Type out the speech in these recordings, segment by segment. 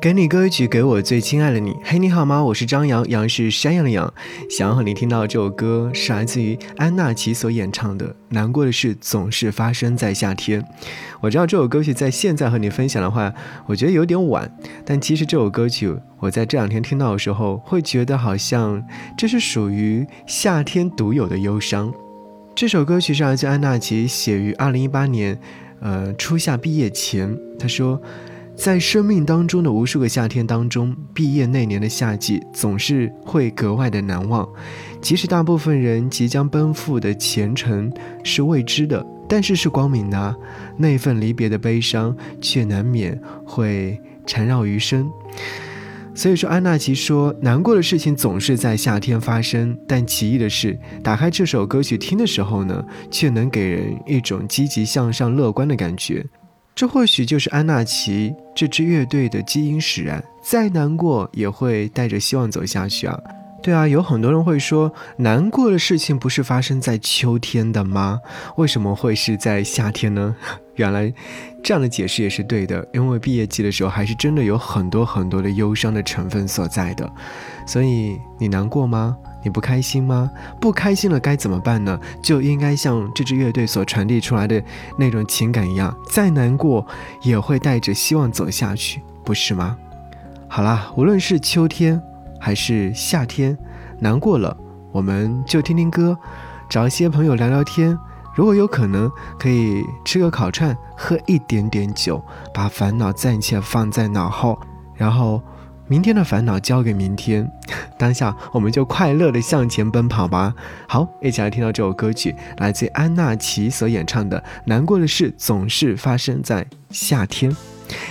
给你歌曲，给我最亲爱的你。嘿，你好吗？我是张扬，杨是山羊的羊。想要和你听到这首歌，是来自于安娜琪所演唱的《难过的事总是发生在夏天》。我知道这首歌曲在现在和你分享的话，我觉得有点晚。但其实这首歌曲，我在这两天听到的时候，会觉得好像这是属于夏天独有的忧伤。这首歌曲是来自安娜琪写于二零一八年，呃，初夏毕业前。她说。在生命当中的无数个夏天当中，毕业那年的夏季总是会格外的难忘。即使大部分人即将奔赴的前程是未知的，但是是光明的，那份离别的悲伤却难免会缠绕余生。所以说，安娜奇说，难过的事情总是在夏天发生。但奇异的是，打开这首歌曲听的时候呢，却能给人一种积极向上、乐观的感觉。这或许就是安娜奇这支乐队的基因使然，再难过也会带着希望走下去啊！对啊，有很多人会说，难过的事情不是发生在秋天的吗？为什么会是在夏天呢？原来，这样的解释也是对的，因为毕业季的时候还是真的有很多很多的忧伤的成分所在的。所以，你难过吗？你不开心吗？不开心了该怎么办呢？就应该像这支乐队所传递出来的那种情感一样，再难过也会带着希望走下去，不是吗？好啦，无论是秋天还是夏天，难过了我们就听听歌，找一些朋友聊聊天。如果有可能，可以吃个烤串，喝一点点酒，把烦恼暂且放在脑后，然后。明天的烦恼交给明天，当下我们就快乐的向前奔跑吧。好，一起来听到这首歌曲，来自安娜琪所演唱的《难过的事总是发生在夏天》。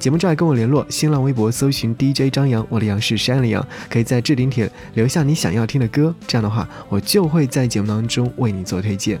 节目之外跟我联络，新浪微博搜寻 DJ 张扬，我的杨是山里杨，可以在置顶帖留下你想要听的歌，这样的话我就会在节目当中为你做推荐。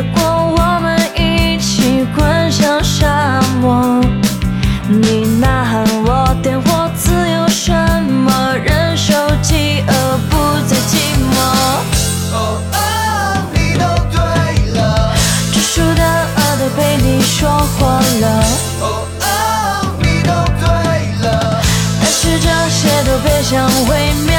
如果，我们一起滚向沙漠。你呐喊我点火，自由什么忍受饥饿，不再寂寞。哦哦，你都对了，只输的额都被你说破了。哦哦，你都对了，但是这些都别想毁灭。